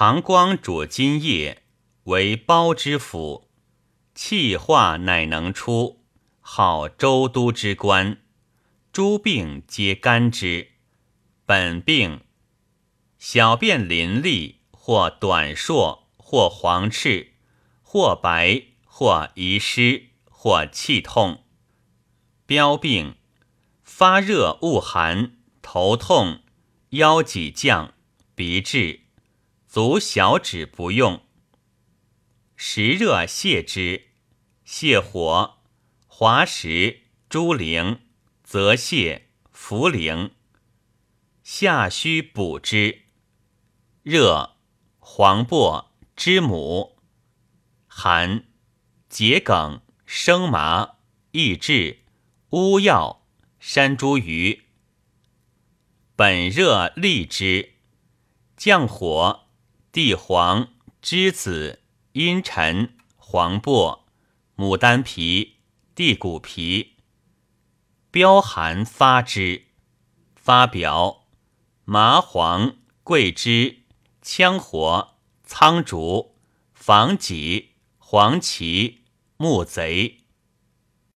膀胱主津液，为包之府，气化乃能出，号周都之官。诸病皆干之。本病，小便淋漓，或短硕，或黄赤，或白，或遗失，或气痛。标病，发热恶寒，头痛，腰脊降，鼻滞，足小指不用。时热泻之，泻火，滑石、猪苓、泽泻、茯苓。下虚补之，热黄柏、知母；寒桔梗、生麻、益智、乌药、山茱萸。本热利之，降火地黄、栀子、茵陈、黄柏、牡丹皮、地骨皮。标寒发之，发表。麻黄、桂枝、羌活、苍竹、防己、黄芪、木贼。